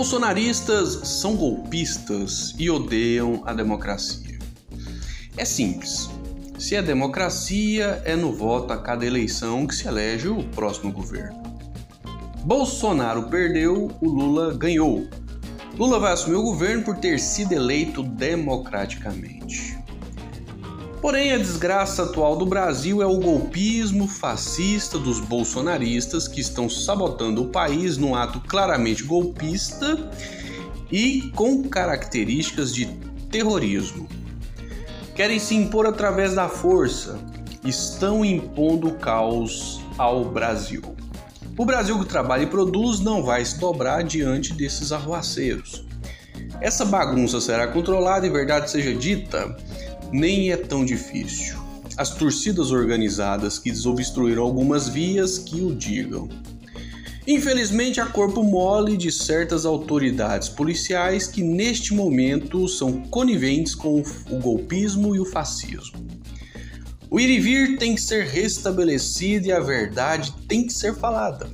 Bolsonaristas são golpistas e odeiam a democracia. É simples. Se é democracia, é no voto a cada eleição que se elege o próximo governo. Bolsonaro perdeu, o Lula ganhou. Lula vai assumir o governo por ter sido eleito democraticamente. Porém, a desgraça atual do Brasil é o golpismo fascista dos bolsonaristas que estão sabotando o país num ato claramente golpista e com características de terrorismo. Querem se impor através da força, estão impondo caos ao Brasil. O Brasil que trabalha e produz não vai se dobrar diante desses arruaceiros. Essa bagunça será controlada e verdade seja dita, nem é tão difícil. As torcidas organizadas que desobstruíram algumas vias que o digam. Infelizmente, há corpo mole de certas autoridades policiais que, neste momento, são coniventes com o golpismo e o fascismo. O ir e vir tem que ser restabelecido e a verdade tem que ser falada.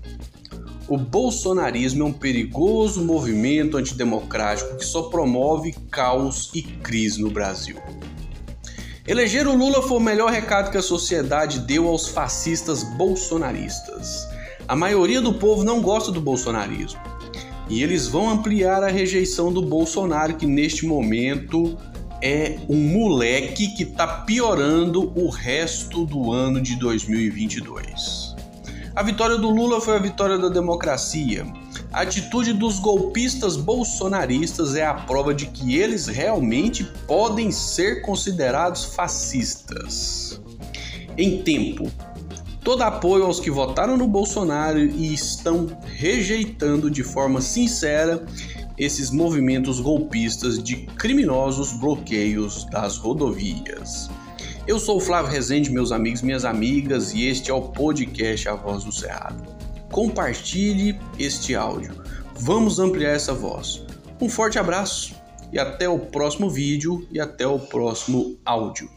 O bolsonarismo é um perigoso movimento antidemocrático que só promove caos e crise no Brasil. Eleger o Lula foi o melhor recado que a sociedade deu aos fascistas bolsonaristas. A maioria do povo não gosta do bolsonarismo. E eles vão ampliar a rejeição do Bolsonaro, que neste momento é um moleque que está piorando o resto do ano de 2022. A vitória do Lula foi a vitória da democracia. A atitude dos golpistas bolsonaristas é a prova de que eles realmente podem ser considerados fascistas. Em tempo, todo apoio aos que votaram no Bolsonaro e estão rejeitando de forma sincera esses movimentos golpistas de criminosos bloqueios das rodovias. Eu sou o Flávio Rezende, meus amigos, minhas amigas, e este é o podcast A Voz do Cerrado compartilhe este áudio. Vamos ampliar essa voz. Um forte abraço e até o próximo vídeo e até o próximo áudio.